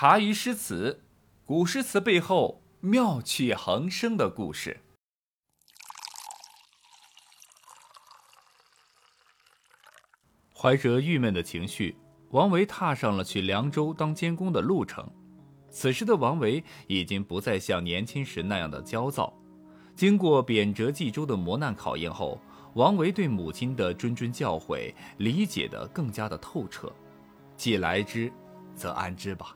茶余诗词，古诗词背后妙趣横生的故事。怀着郁闷的情绪，王维踏上了去凉州当监工的路程。此时的王维已经不再像年轻时那样的焦躁。经过贬谪冀州的磨难考验后，王维对母亲的谆谆教诲理解得更加的透彻。既来之，则安之吧。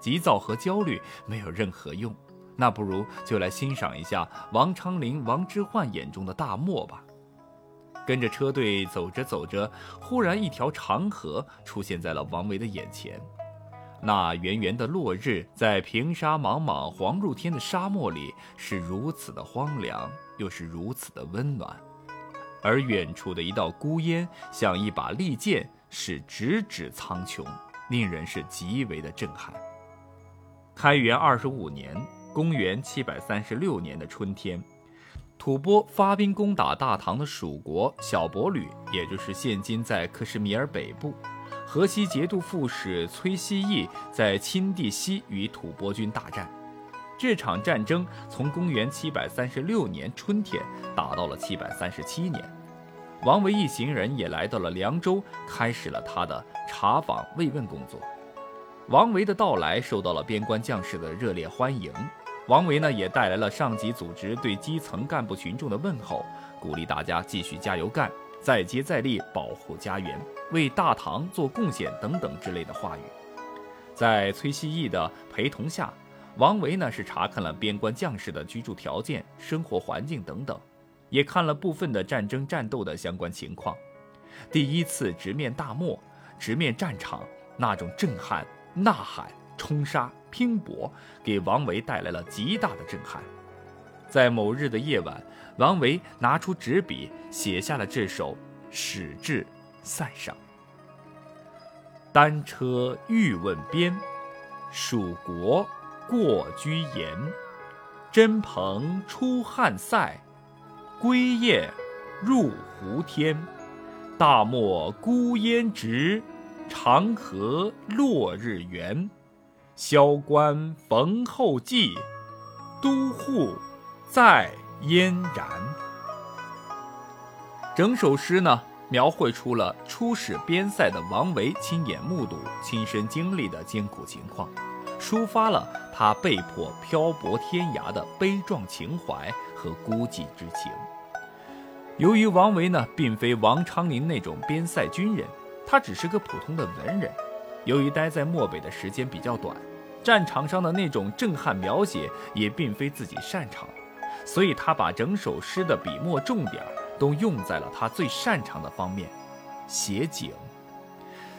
急躁和焦虑没有任何用，那不如就来欣赏一下王昌龄、王之涣眼中的大漠吧。跟着车队走着走着，忽然一条长河出现在了王维的眼前。那圆圆的落日，在平沙茫茫、黄入天的沙漠里，是如此的荒凉，又是如此的温暖。而远处的一道孤烟，像一把利剑，是直指苍穹，令人是极为的震撼。开元二十五年，公元七百三十六年的春天，吐蕃发兵攻打大唐的属国小博吕，也就是现今在克什米尔北部。河西节度副使崔希义在钦地西与吐蕃军大战。这场战争从公元七百三十六年春天打到了七百三十七年。王维一行人也来到了凉州，开始了他的查访慰问工作。王维的到来受到了边关将士的热烈欢迎。王维呢，也带来了上级组织对基层干部群众的问候，鼓励大家继续加油干，再接再厉，保护家园，为大唐做贡献等等之类的话语。在崔希义的陪同下，王维呢是查看了边关将士的居住条件、生活环境等等，也看了部分的战争战斗的相关情况。第一次直面大漠，直面战场，那种震撼。呐喊、冲杀、拼搏，给王维带来了极大的震撼。在某日的夜晚，王维拿出纸笔，写下了这首《使至塞上》：单车欲问边，蜀国过居延。真蓬出汉塞，归雁入胡天。大漠孤烟直。长河落日圆，萧关逢候骑，都护在燕然。整首诗呢，描绘出了出使边塞的王维亲眼目睹、亲身经历的艰苦情况，抒发了他被迫漂泊天涯的悲壮情怀和孤寂之情。由于王维呢，并非王昌龄那种边塞军人。他只是个普通的文人，由于待在漠北的时间比较短，战场上的那种震撼描写也并非自己擅长，所以他把整首诗的笔墨重点都用在了他最擅长的方面——写景。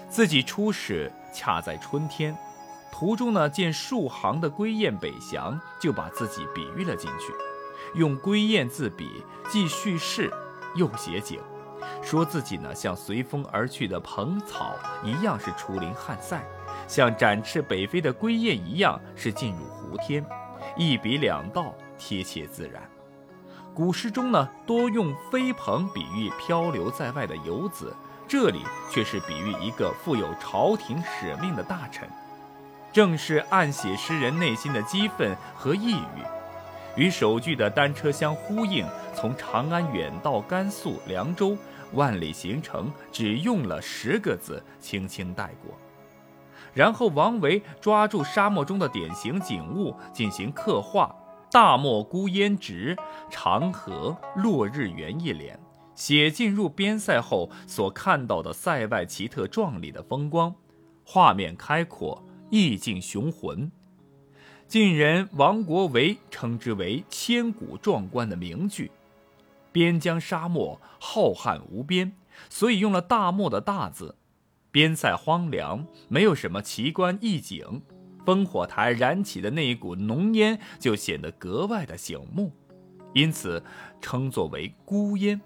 自己出使恰在春天，途中呢见数行的归雁北翔，就把自己比喻了进去，用归雁自比，既叙事又写景。说自己呢，像随风而去的蓬草一样是出临汉塞，像展翅北飞的归雁一样是进入胡天，一笔两道，贴切自然。古诗中呢，多用飞蓬比喻漂流在外的游子，这里却是比喻一个负有朝廷使命的大臣，正是暗写诗人内心的激愤和抑郁，与首句的单车相呼应。从长安远到甘肃凉州。万里行程只用了十个字，轻轻带过。然后王维抓住沙漠中的典型景物进行刻画：“大漠孤烟直，长河落日圆”一联，写进入边塞后所看到的塞外奇特壮丽的风光，画面开阔，意境雄浑。晋人王国维称之为千古壮观的名句。边疆沙漠浩瀚无边，所以用了“大漠”的“大”字。边塞荒凉，没有什么奇观异景，烽火台燃起的那一股浓烟就显得格外的醒目，因此称作为孤烟。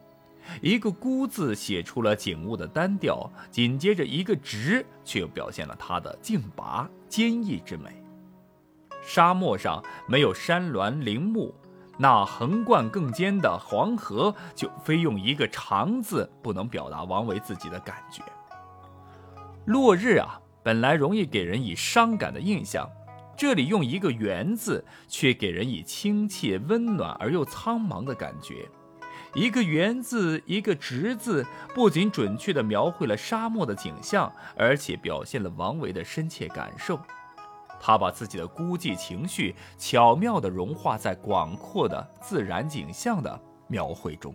一个“孤”字写出了景物的单调，紧接着一个“直”却又表现了它的劲拔坚毅之美。沙漠上没有山峦林木。那横贯更尖的黄河，就非用一个长字不能表达王维自己的感觉。落日啊，本来容易给人以伤感的印象，这里用一个“圆”字，却给人以亲切、温暖而又苍茫的感觉。一个“圆”字，一个“直”字，不仅准确地描绘了沙漠的景象，而且表现了王维的深切感受。他把自己的孤寂情绪巧妙地融化在广阔的自然景象的描绘中。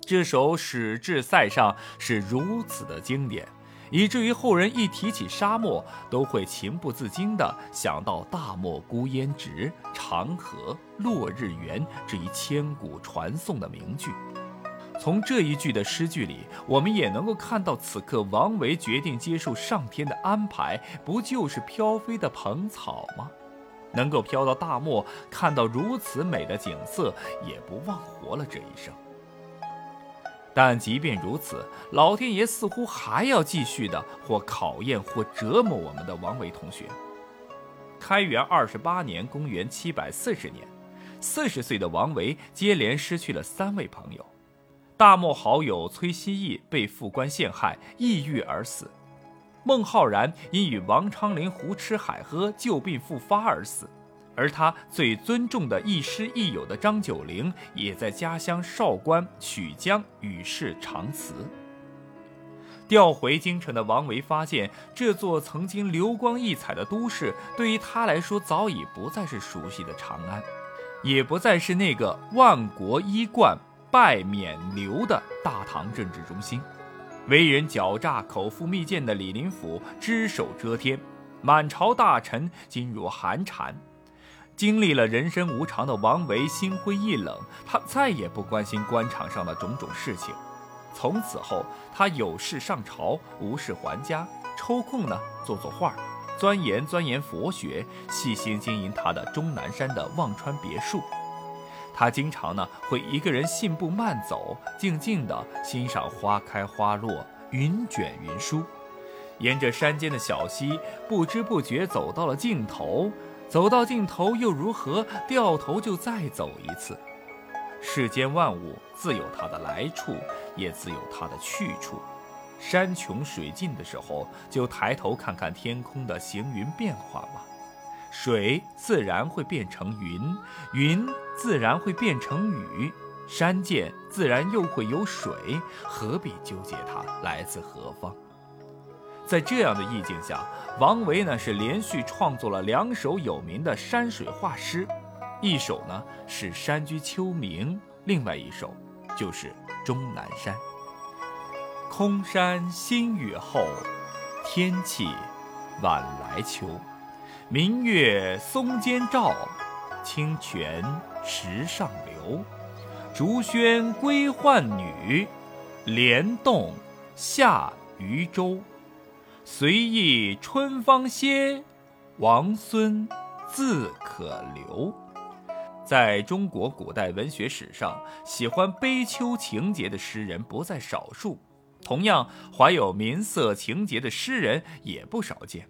这首《使至塞上》是如此的经典，以至于后人一提起沙漠，都会情不自禁地想到“大漠孤烟直，长河落日圆”这一千古传颂的名句。从这一句的诗句里，我们也能够看到，此刻王维决定接受上天的安排，不就是飘飞的蓬草吗？能够飘到大漠，看到如此美的景色，也不忘活了这一生。但即便如此，老天爷似乎还要继续的或考验或折磨我们的王维同学。开元二十八年，公元七百四十年，四十岁的王维接连失去了三位朋友：大漠好友崔希义被副官陷害，抑郁而死；孟浩然因与王昌龄胡吃海喝，旧病复发而死。而他最尊重的亦师亦友的张九龄，也在家乡韶关曲江与世长辞。调回京城的王维发现，这座曾经流光溢彩的都市，对于他来说早已不再是熟悉的长安，也不再是那个万国衣冠拜冕旒的大唐政治中心。为人狡诈、口腹蜜饯的李林甫只手遮天，满朝大臣噤若寒蝉。经历了人生无常的王维心灰意冷，他再也不关心官场上的种种事情。从此后，他有事上朝，无事还家，抽空呢做做画，钻研钻研佛学，细心经营他的终南山的望川别墅。他经常呢会一个人信步慢走，静静地欣赏花开花落，云卷云舒。沿着山间的小溪，不知不觉走到了尽头。走到尽头又如何？掉头就再走一次。世间万物自有它的来处，也自有它的去处。山穷水尽的时候，就抬头看看天空的行云变化吧。水自然会变成云，云自然会变成雨，山涧自然又会有水，何必纠结它来自何方？在这样的意境下，王维呢是连续创作了两首有名的山水画诗，一首呢是《山居秋暝》，另外一首就是《终南山》。空山新雨后，天气晚来秋。明月松间照，清泉石上流。竹喧归浣女，莲动下渔舟。随意春芳歇，王孙自可留。在中国古代文学史上，喜欢悲秋情节的诗人不在少数，同样怀有民色情节的诗人也不少见。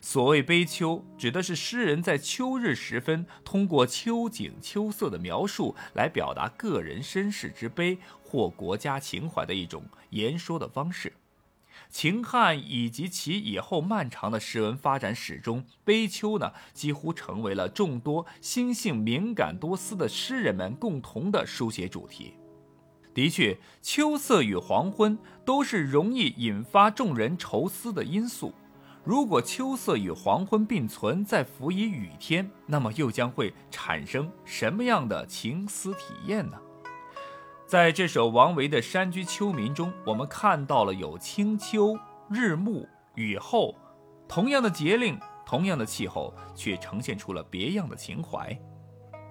所谓悲秋，指的是诗人在秋日时分，通过秋景秋色的描述，来表达个人身世之悲或国家情怀的一种言说的方式。秦汉以及其以后漫长的诗文发展史中，悲秋呢几乎成为了众多心性敏感多思的诗人们共同的书写主题。的确，秋色与黄昏都是容易引发众人愁思的因素。如果秋色与黄昏并存，再辅以雨天，那么又将会产生什么样的情思体验呢？在这首王维的《山居秋暝》中，我们看到了有清秋、日暮、雨后，同样的节令，同样的气候，却呈现出了别样的情怀。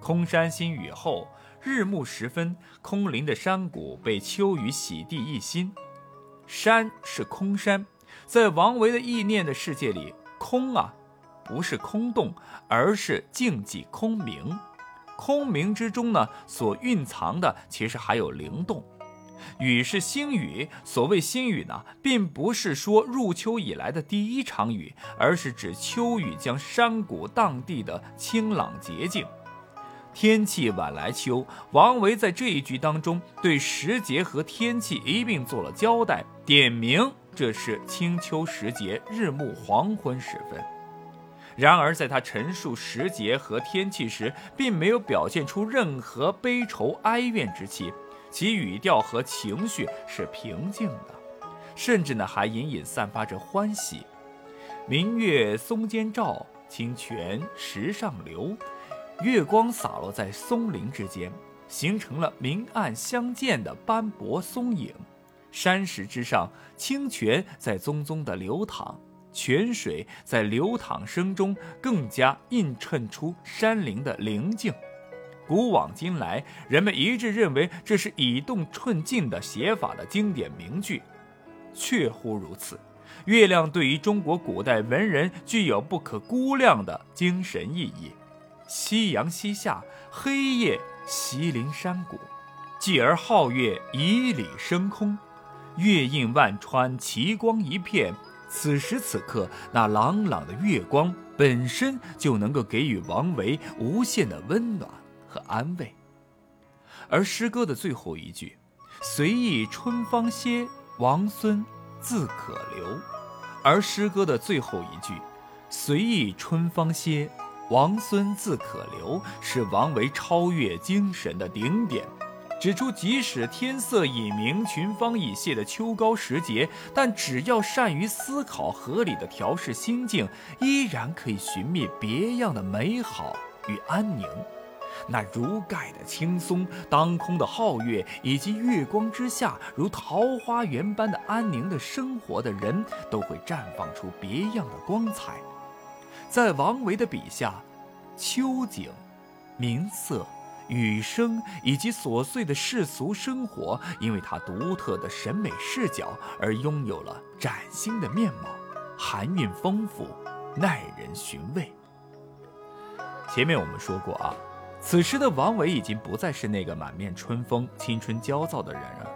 空山新雨后，日暮时分，空灵的山谷被秋雨洗涤一新。山是空山，在王维的意念的世界里，空啊，不是空洞，而是静寂空明。空明之中呢，所蕴藏的其实还有灵动。雨是星雨，所谓星雨呢，并不是说入秋以来的第一场雨，而是指秋雨将山谷荡涤的清朗洁净。天气晚来秋，王维在这一句当中对时节和天气一并做了交代，点明这是清秋时节日暮黄昏时分。然而，在他陈述时节和天气时，并没有表现出任何悲愁哀怨之气，其语调和情绪是平静的，甚至呢还隐隐散发着欢喜。明月松间照，清泉石上流，月光洒落在松林之间，形成了明暗相间的斑驳松影。山石之上，清泉在淙淙的流淌。泉水在流淌声中更加映衬出山林的宁静。古往今来，人们一致认为这是以动寸静的写法的经典名句。确乎如此，月亮对于中国古代文人具有不可估量的精神意义。夕阳西下，黑夜袭临山谷，继而皓月以里升空，月映万川，奇光一片。此时此刻，那朗朗的月光本身就能够给予王维无限的温暖和安慰。而诗歌的最后一句“随意春芳歇，王孙自可留”，而诗歌的最后一句“随意春芳歇，王孙自可留”是王维超越精神的顶点。指出，即使天色已明、群芳已谢的秋高时节，但只要善于思考、合理的调试心境，依然可以寻觅别样的美好与安宁。那如盖的青松、当空的皓月，以及月光之下如桃花源般的安宁的生活的人，都会绽放出别样的光彩。在王维的笔下，秋景、明色。雨声以及琐碎的世俗生活，因为他独特的审美视角而拥有了崭新的面貌，含韵丰富，耐人寻味。前面我们说过啊，此时的王维已经不再是那个满面春风、青春焦躁的人儿。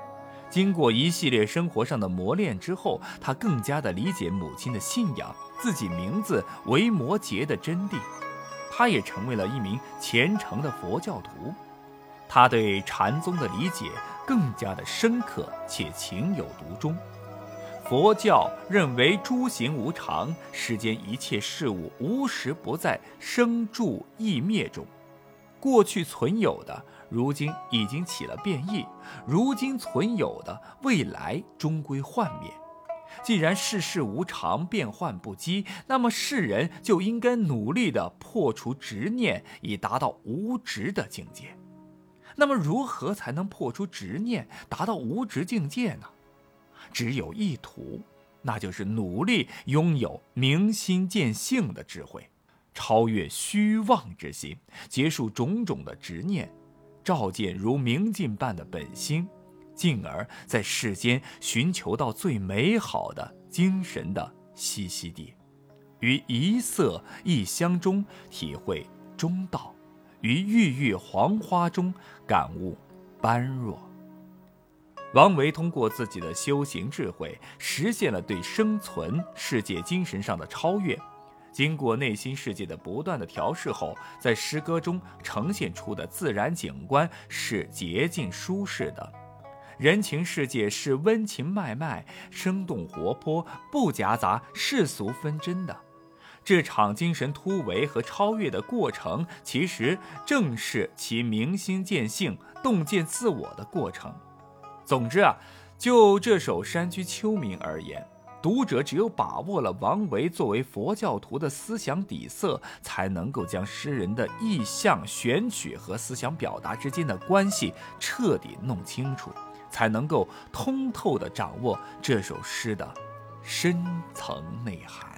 经过一系列生活上的磨练之后，他更加的理解母亲的信仰，自己名字为摩诘的真谛。他也成为了一名虔诚的佛教徒，他对禅宗的理解更加的深刻且情有独钟。佛教认为诸行无常，世间一切事物无时不在生住异灭中，过去存有的，如今已经起了变异；如今存有的，未来终归幻灭。既然世事无常，变幻不羁，那么世人就应该努力的破除执念，以达到无执的境界。那么，如何才能破除执念，达到无执境界呢？只有一途，那就是努力拥有明心见性的智慧，超越虚妄之心，结束种种的执念，照见如明镜般的本心。进而，在世间寻求到最美好的精神的栖息地，于一色一香中体会中道，于郁郁黄花中感悟般若。王维通过自己的修行智慧，实现了对生存世界精神上的超越。经过内心世界的不断的调试后，在诗歌中呈现出的自然景观是洁净舒适的。人情世界是温情脉脉、生动活泼，不夹杂世俗纷争的。这场精神突围和超越的过程，其实正是其明心见性、洞见自我的过程。总之啊，就这首《山居秋暝》而言，读者只有把握了王维作为佛教徒的思想底色，才能够将诗人的意象选取和思想表达之间的关系彻底弄清楚。才能够通透地掌握这首诗的深层内涵。